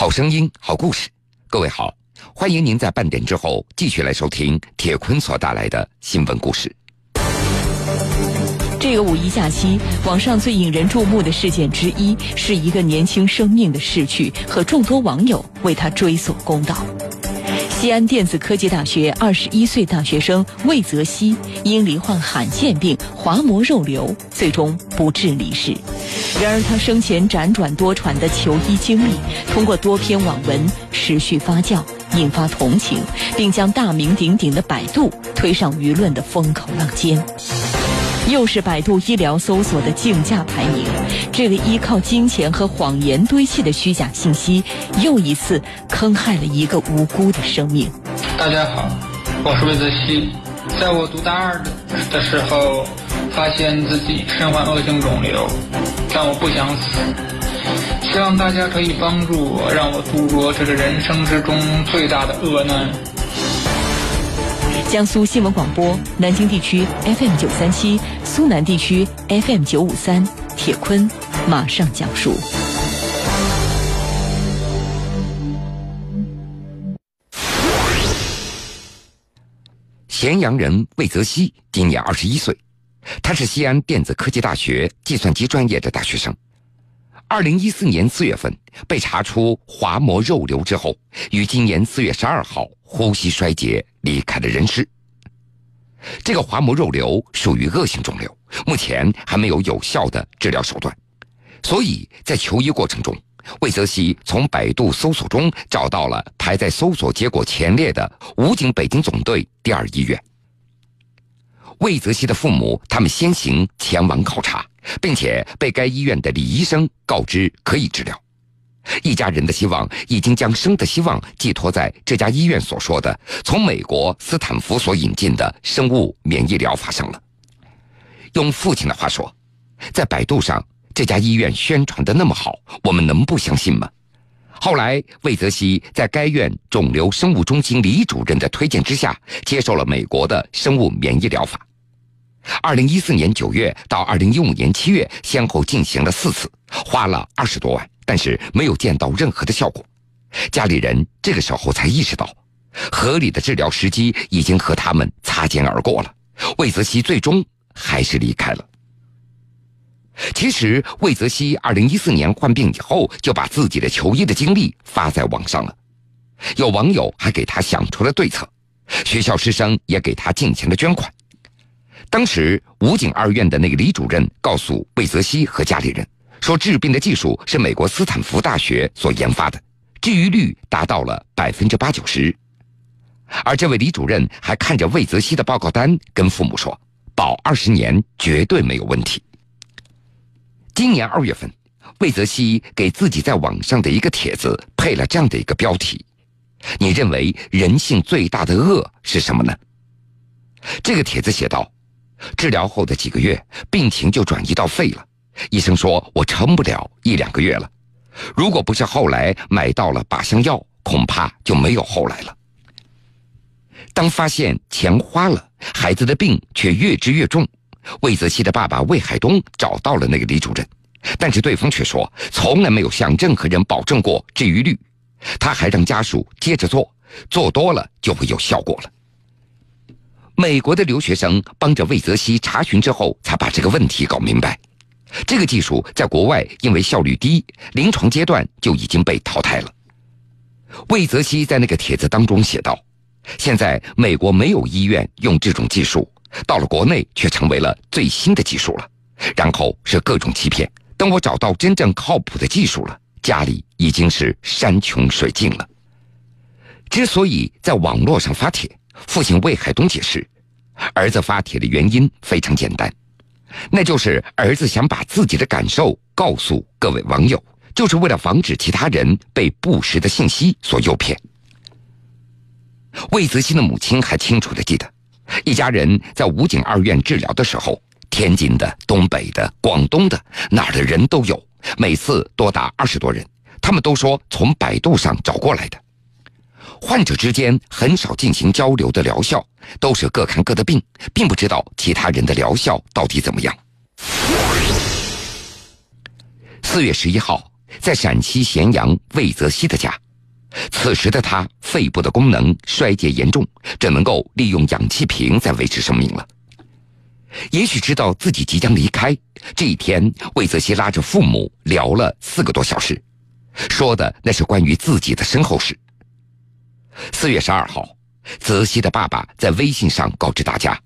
好声音，好故事。各位好，欢迎您在半点之后继续来收听铁坤所带来的新闻故事。这个五一假期，网上最引人注目的事件之一，是一个年轻生命的逝去和众多网友为他追索公道。西安电子科技大学二十一岁大学生魏泽西因罹患罕见病滑膜肉瘤，最终不治离世。然而，他生前辗转多舛的求医经历，通过多篇网文持续发酵，引发同情，并将大名鼎鼎的百度推上舆论的风口浪尖。又是百度医疗搜索的竞价排名，这个依靠金钱和谎言堆砌的虚假信息，又一次坑害了一个无辜的生命。大家好，我是魏泽西，在我读大二的的时候，发现自己身患恶性肿瘤，但我不想死。希望大家可以帮助我，让我度过这个人生之中最大的恶难。江苏新闻广播，南京地区 FM 九三七，苏南地区 FM 九五三。铁坤马上讲述。咸阳人魏泽西今年二十一岁，他是西安电子科技大学计算机专业的大学生。二零一四年四月份被查出滑膜肉瘤之后，于今年四月十二号呼吸衰竭离开了人世。这个滑膜肉瘤属于恶性肿瘤，目前还没有有效的治疗手段，所以在求医过程中，魏泽西从百度搜索中找到了排在搜索结果前列的武警北京总队第二医院。魏泽西的父母他们先行前往考察。并且被该医院的李医生告知可以治疗，一家人的希望已经将生的希望寄托在这家医院所说的从美国斯坦福所引进的生物免疫疗法上了。用父亲的话说，在百度上这家医院宣传的那么好，我们能不相信吗？后来魏泽西在该院肿瘤生物中心李主任的推荐之下，接受了美国的生物免疫疗法。二零一四年九月到二零一五年七月，先后进行了四次，花了二十多万，但是没有见到任何的效果。家里人这个时候才意识到，合理的治疗时机已经和他们擦肩而过了。魏泽西最终还是离开了。其实，魏则西二零一四年患病以后，就把自己的求医的经历发在网上了。有网友还给他想出了对策，学校师生也给他进行了捐款。当时武警二院的那个李主任告诉魏则西和家里人，说治病的技术是美国斯坦福大学所研发的，治愈率达到了百分之八九十。而这位李主任还看着魏则西的报告单，跟父母说，保二十年绝对没有问题。今年二月份，魏则西给自己在网上的一个帖子配了这样的一个标题：“你认为人性最大的恶是什么呢？”这个帖子写道。治疗后的几个月，病情就转移到肺了。医生说我撑不了一两个月了。如果不是后来买到了靶向药，恐怕就没有后来了。当发现钱花了，孩子的病却越治越重，魏泽西的爸爸魏海东找到了那个李主任，但是对方却说从来没有向任何人保证过治愈率。他还让家属接着做，做多了就会有效果了。美国的留学生帮着魏泽西查询之后，才把这个问题搞明白。这个技术在国外因为效率低，临床阶段就已经被淘汰了。魏泽西在那个帖子当中写道：“现在美国没有医院用这种技术，到了国内却成为了最新的技术了。然后是各种欺骗。等我找到真正靠谱的技术了，家里已经是山穷水尽了。之所以在网络上发帖。”父亲魏海东解释，儿子发帖的原因非常简单，那就是儿子想把自己的感受告诉各位网友，就是为了防止其他人被不实的信息所诱骗。魏泽西的母亲还清楚的记得，一家人在武警二院治疗的时候，天津的、东北的、广东的，哪儿的人都有，每次多达二十多人，他们都说从百度上找过来的。患者之间很少进行交流的疗效，都是各看各的病，并不知道其他人的疗效到底怎么样。四月十一号，在陕西咸阳魏泽西的家。此时的他肺部的功能衰竭严重，只能够利用氧气瓶在维持生命了。也许知道自己即将离开，这一天，魏则西拉着父母聊了四个多小时，说的那是关于自己的身后事。四月十二号，泽西的爸爸在微信上告知大家，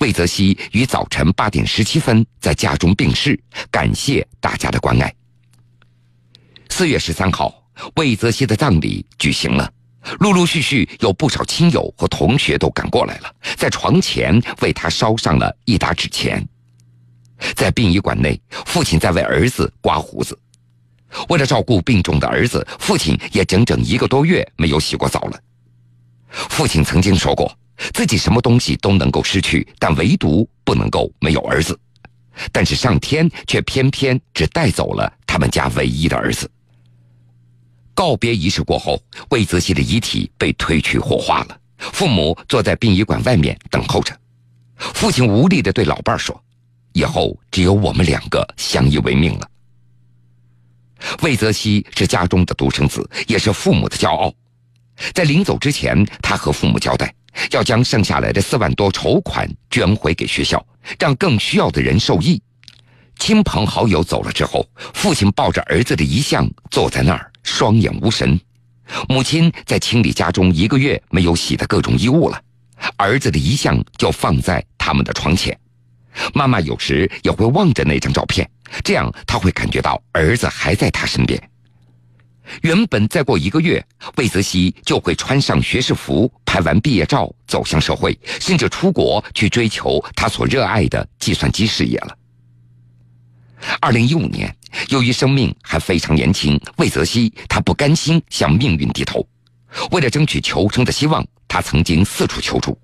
魏则西于早晨八点十七分在家中病逝，感谢大家的关爱。四月十三号。魏则西的葬礼举行了，陆陆续续有不少亲友和同学都赶过来了，在床前为他烧上了一沓纸钱。在殡仪馆内，父亲在为儿子刮胡子。为了照顾病重的儿子，父亲也整整一个多月没有洗过澡了。父亲曾经说过，自己什么东西都能够失去，但唯独不能够没有儿子。但是上天却偏偏只带走了他们家唯一的儿子。告别仪式过后，魏泽西的遗体被推去火化了。父母坐在殡仪馆外面等候着。父亲无力地对老伴说：“以后只有我们两个相依为命了。”魏泽西是家中的独生子，也是父母的骄傲。在临走之前，他和父母交代，要将剩下来的四万多筹款捐回给学校，让更需要的人受益。亲朋好友走了之后，父亲抱着儿子的遗像坐在那儿。双眼无神，母亲在清理家中一个月没有洗的各种衣物了，儿子的遗像就放在他们的床前。妈妈有时也会望着那张照片，这样他会感觉到儿子还在他身边。原本再过一个月，魏泽西就会穿上学士服，拍完毕业照，走向社会，甚至出国去追求他所热爱的计算机事业了。二零一五年。由于生命还非常年轻，魏则西他不甘心向命运低头，为了争取求生的希望，他曾经四处求助。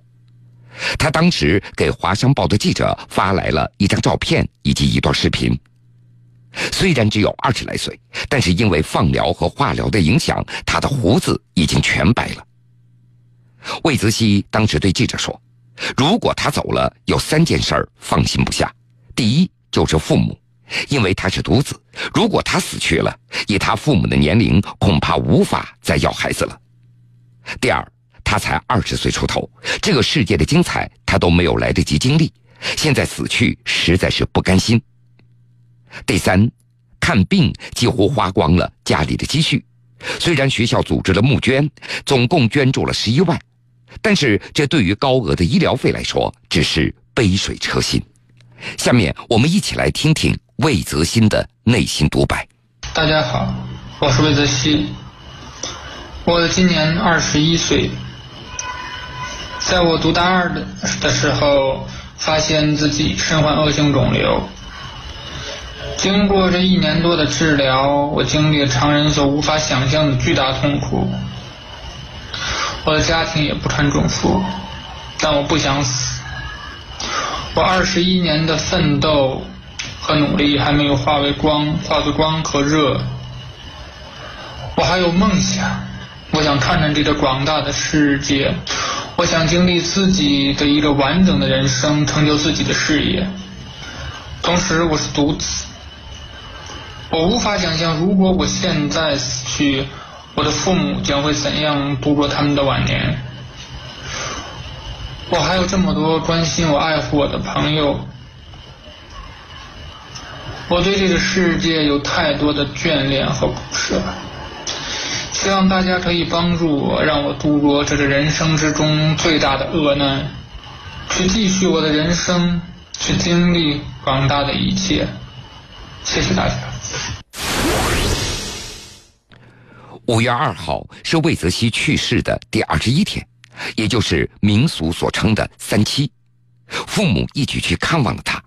他当时给《华商报》的记者发来了一张照片以及一段视频。虽然只有二十来岁，但是因为放疗和化疗的影响，他的胡子已经全白了。魏则西当时对记者说：“如果他走了，有三件事放心不下，第一就是父母。”因为他是独子，如果他死去了，以他父母的年龄，恐怕无法再要孩子了。第二，他才二十岁出头，这个世界的精彩他都没有来得及经历，现在死去实在是不甘心。第三，看病几乎花光了家里的积蓄，虽然学校组织了募捐，总共捐助了十一万，但是这对于高额的医疗费来说，只是杯水车薪。下面我们一起来听听。魏则新的内心独白。大家好，我是魏则新，我今年二十一岁。在我读大二的的时候，发现自己身患恶性肿瘤。经过这一年多的治疗，我经历了常人所无法想象的巨大痛苦。我的家庭也不穿重负，但我不想死。我二十一年的奋斗。和努力还没有化为光，化作光和热。我还有梦想，我想看看这个广大的世界，我想经历自己的一个完整的人生，成就自己的事业。同时，我是独子，我无法想象，如果我现在死去，我的父母将会怎样度过他们的晚年。我还有这么多关心我、爱护我的朋友。我对这个世界有太多的眷恋和不舍，希望大家可以帮助我，让我度过这个人生之中最大的恶难，去继续我的人生，去经历广大的一切。谢谢大家。五月二号是魏则西去世的第二十一天，也就是民俗所称的三七，父母一起去看望了他。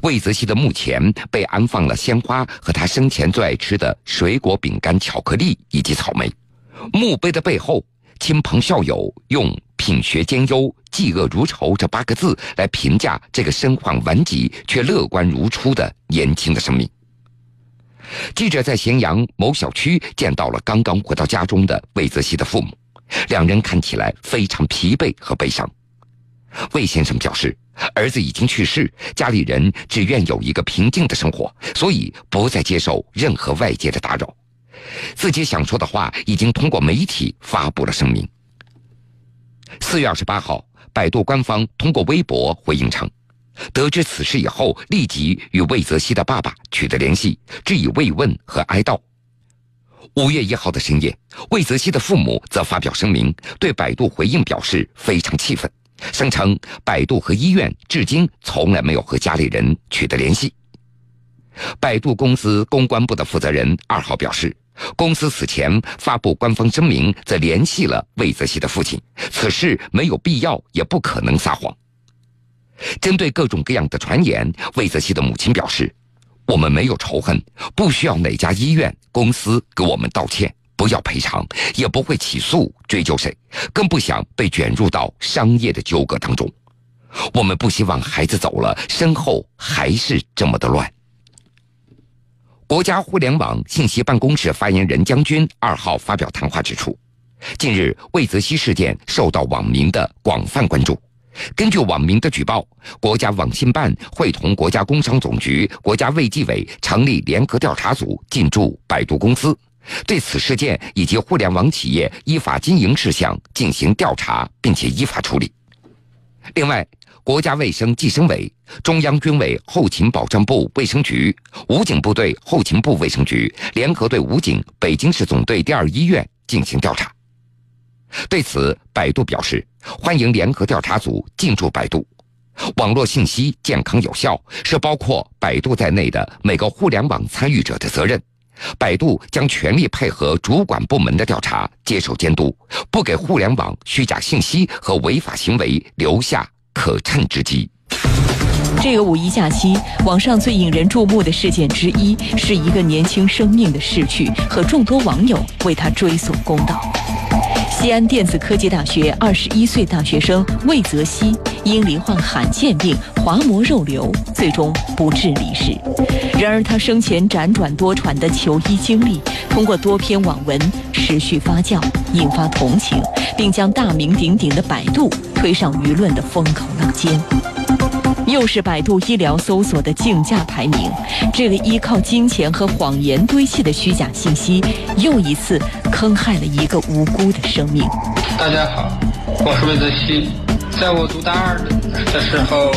魏则西的墓前被安放了鲜花和他生前最爱吃的水果、饼干、巧克力以及草莓。墓碑的背后，亲朋校友用“品学兼优、嫉恶如仇”这八个字来评价这个身患顽疾却乐观如初的年轻的生命。记者在咸阳某小区见到了刚刚回到家中的魏则西的父母，两人看起来非常疲惫和悲伤。魏先生表示，儿子已经去世，家里人只愿有一个平静的生活，所以不再接受任何外界的打扰。自己想说的话已经通过媒体发布了声明。四月二十八号，百度官方通过微博回应称，得知此事以后，立即与魏则西的爸爸取得联系，致以慰问和哀悼。五月一号的深夜，魏则西的父母则发表声明，对百度回应表示非常气愤，声称百度和医院至今从来没有和家里人取得联系。百度公司公关部的负责人二号表示。公司此前发布官方声明，则联系了魏则西的父亲，此事没有必要，也不可能撒谎。针对各种各样的传言，魏则西的母亲表示：“我们没有仇恨，不需要哪家医院、公司给我们道歉，不要赔偿，也不会起诉追究谁，更不想被卷入到商业的纠葛当中。我们不希望孩子走了，身后还是这么的乱。”国家互联网信息办公室发言人姜军二号发表谈话指出，近日魏则西事件受到网民的广泛关注。根据网民的举报，国家网信办会同国家工商总局、国家卫计委成立联合调查组进驻百度公司，对此事件以及互联网企业依法经营事项进行调查，并且依法处理。另外，国家卫生计生委、中央军委后勤保障部卫生局、武警部队后勤部卫生局联合对武警北京市总队第二医院进行调查。对此，百度表示欢迎联合调查组进驻百度。网络信息健康有效是包括百度在内的每个互联网参与者的责任。百度将全力配合主管部门的调查，接受监督，不给互联网虚假信息和违法行为留下。可乘之机。这个五一假期，网上最引人注目的事件之一，是一个年轻生命的逝去和众多网友为他追索公道。西安电子科技大学二十一岁大学生魏泽西因罹患罕见病滑膜肉瘤，最终不治离世。然而，他生前辗转多舛的求医经历，通过多篇网文持续发酵，引发同情，并将大名鼎鼎的百度推上舆论的风口浪尖。又是百度医疗搜索的竞价排名，这个依靠金钱和谎言堆砌的虚假信息，又一次坑害了一个无辜的生命。大家好，我是魏则西，在我读大二的时候，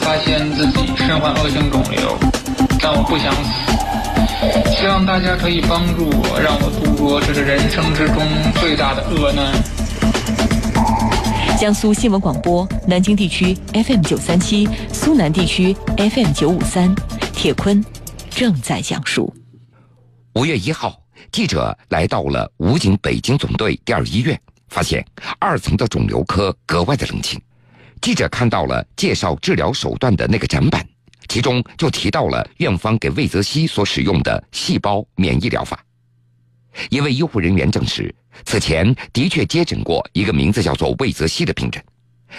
发现自己身患恶性肿瘤，但我不想死，希望大家可以帮助我，让我度过这个人生之中最大的恶难。江苏新闻广播南京地区 FM 九三七，苏南地区 FM 九五三，铁坤正在讲述。五月一号，记者来到了武警北京总队第二医院，发现二层的肿瘤科格外的冷清。记者看到了介绍治疗手段的那个展板，其中就提到了院方给魏则西所使用的细胞免疫疗法。一位医护人员证实，此前的确接诊过一个名字叫做魏则西的病人，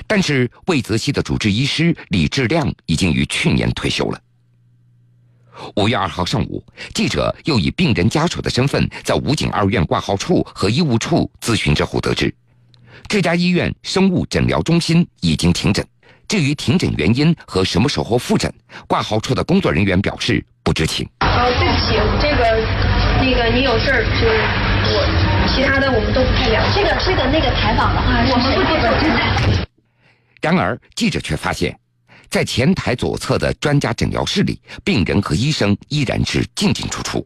但是魏则西的主治医师李志亮已经于去年退休了。五月二号上午，记者又以病人家属的身份在武警二院挂号处和医务处咨询之后得知，这家医院生物诊疗中心已经停诊。至于停诊原因和什么时候复诊，挂号处的工作人员表示不知情。哦，对不起，这个。那个你有事儿就我，其他的我们都不太了解。这个这个那个采访的话，我们不接受。然而记者却发现，在前台左侧的专家诊疗室里，病人和医生依然是进进出出。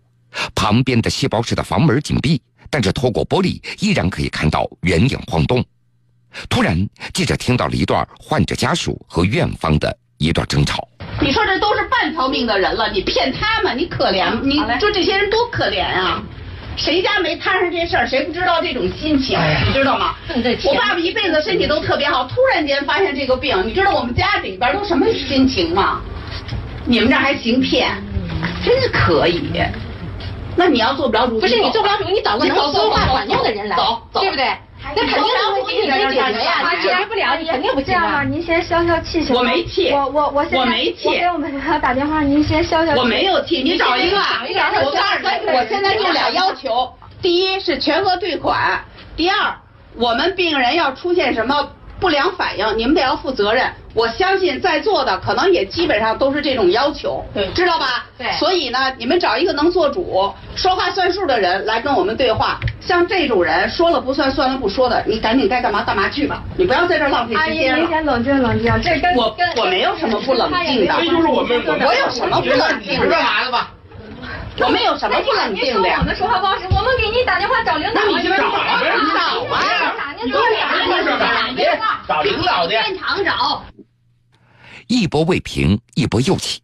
旁边的细胞室的房门紧闭，但是透过玻璃依然可以看到人影晃动。突然，记者听到了一段患者家属和院方的一段争吵。你说这都是半条命的人了，你骗他们，你可怜，你说这些人多可怜啊！谁家没摊上这事儿，谁不知道这种心情？你知道吗？我爸爸一辈子身体都特别好，突然间发现这个病，你知道我们家里边都什么心情吗？你们这还行骗，真是可以。那你要做不了主，不是你做不了主，你找个能说话管用的人来，走，对不对？那肯定不给，你解决呀，他解决不了，你肯定不行。这样吧，您先消消气行我没气，我我我我没气。我给我们领导打电话，您先消消气。我没有气，你找一个。我告诉你，我现在就俩要求：第一是全额退款；第二，我们病人要出现什么不良反应，你们得要负责任。我相信在座的可能也基本上都是这种要求，对，知道吧？对。所以呢，你们找一个能做主、说话算数的人来跟我们对话。像这种人说了不算、算了不说的，你赶紧该干嘛干嘛去吧，你不要在这浪费时间了。阿姨，您先冷静冷静，这跟我我没有什么不冷静的，这就是我们我有什么不冷静的？干嘛的吧？我们有什么不冷静的？我们说话不好使，我们给你打电话找领导。你找啊？找啊！你打电话找领导的。现场找。一波未平，一波又起。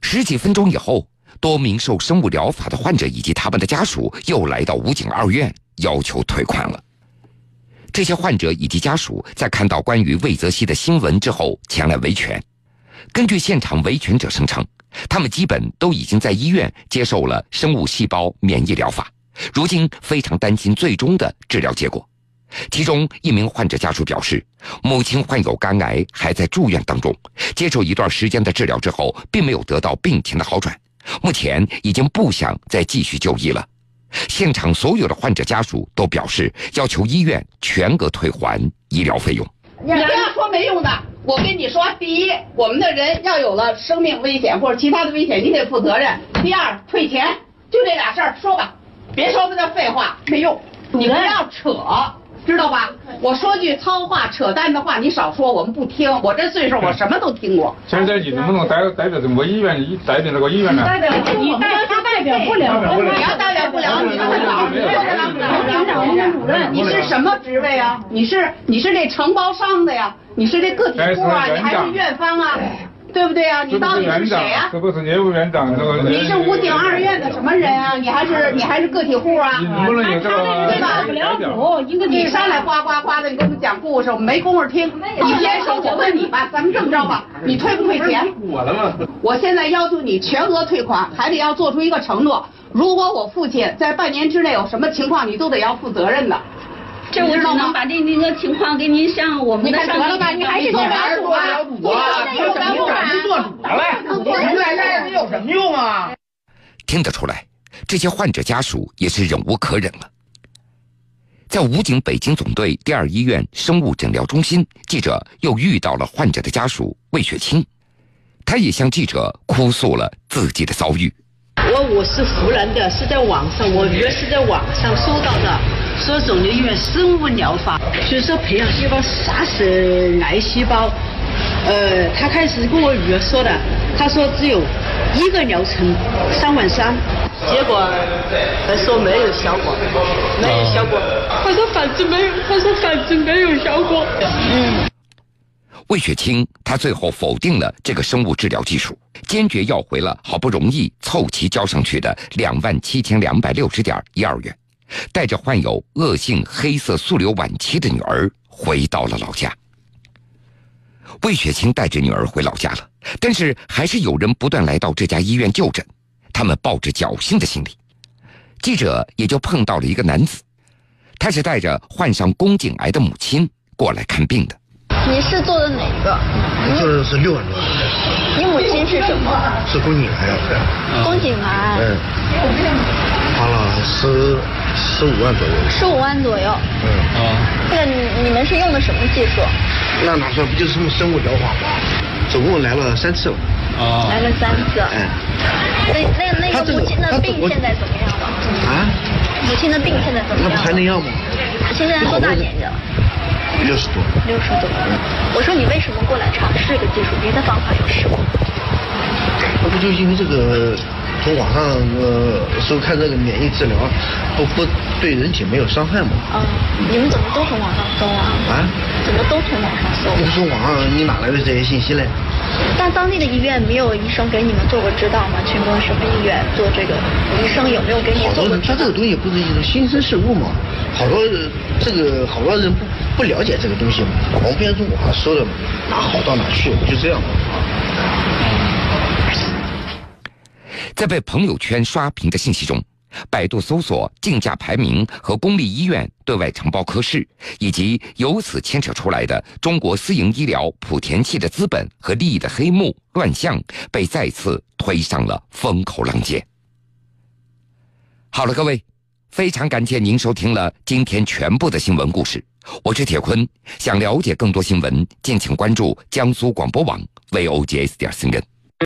十几分钟以后，多名受生物疗法的患者以及他们的家属又来到武警二院，要求退款了。这些患者以及家属在看到关于魏则西的新闻之后，前来维权。根据现场维权者声称。他们基本都已经在医院接受了生物细胞免疫疗法，如今非常担心最终的治疗结果。其中一名患者家属表示，母亲患有肝癌，还在住院当中，接受一段时间的治疗之后，并没有得到病情的好转，目前已经不想再继续就医了。现场所有的患者家属都表示，要求医院全额退还医疗费用。你不要说没用的，我跟你说，第一，我们的人要有了生命危险或者其他的危险，你得负责任。第二，退钱，就这俩事儿，说吧，别说那废话，没用，你不要扯，知道吧？我说句糙话、扯淡的话，你少说，我们不听。我这岁数，我什么都听过。现在你能不能代代表什么医院？你代表那个医院呢？代表你代他代表不了，你要代表不了，你是老师，营长、营主任，你是什么职位啊？你是你是这承包商的呀？你是这个体户啊？你还是院方啊？对不对啊？你到底是谁呀？这不是业务院长，这个你是武警二院的什么人啊？你还是你还是个体户啊？你不能有这个对吧？你上来呱呱呱的，你给我们讲故事，我们没工夫听。你先说，我问你吧，咱们这么着吧，你退不退钱？我了吗？我现在要求你全额退款，还得要做出一个承诺，如果我父亲在半年之内有什么情况，你都得要负责任的。这我只能把这那个情况给您向我们的上级。你还是做不了主啊！你有敢做主了？你在这儿有什么用啊？听得出来，这些患者家属也是忍无可忍了。在武警北京总队第二医院生物诊疗中心，记者又遇到了患者的家属魏雪清，他也向记者哭诉了自己的遭遇。我我是湖南的，是在网上，我女儿是在网上搜到的，说肿瘤医院生物疗法，就是说培养细胞杀死癌细胞。呃，他开始跟我女儿说的，他说只有一个疗程三万三，结果他说没有效果，没有效果。他说反正没有，他说反正没有效果。嗯。魏雪清，他最后否定了这个生物治疗技术，坚决要回了好不容易凑齐交上去的两万七千两百六十点一二元，带着患有恶性黑色素瘤晚期的女儿回到了老家。魏雪清带着女儿回老家了，但是还是有人不断来到这家医院就诊，他们抱着侥幸的心理。记者也就碰到了一个男子，他是带着患上宫颈癌的母亲过来看病的。你是做的哪个？做的是六万多。你母亲是什么？是宫颈癌。宫颈癌。嗯。花了十十五万左右。十五万左右。嗯。啊。那你们是用的什么技术？那哪算？不就是什么生物疗法吗？总共来了三次了。啊。来了三次。哎。那那那个母亲的病现在怎么样了？啊？母亲的病现在怎么样？那不还能要吗？现在多大年纪了？六十多，六十多。我说你为什么过来尝试这个技术？别的方法有试过？那不就因为这个，从网上呃收看这个免疫治疗，不不对人体没有伤害吗？嗯，你们怎么都从网上搜啊？啊？怎么都从网上搜？你从网上你哪来的这些信息嘞？但当地的医院没有医生给你们做过指导吗？全国什么医院做这个？医生有没有给你做过？他这个东西不是一种新生事物嘛？好多这个好多人不不了解这个东西嘛，我们别从网上搜的嘛，哪好到哪去，就这样嘛。在被朋友圈刷屏的信息中，百度搜索竞价排名和公立医院对外承包科室，以及由此牵扯出来的中国私营医疗莆田系的资本和利益的黑幕乱象，被再次推上了风口浪尖。好了，各位。非常感谢您收听了今天全部的新闻故事，我是铁坤。想了解更多新闻，敬请关注江苏广播网 VOGS 点 CN。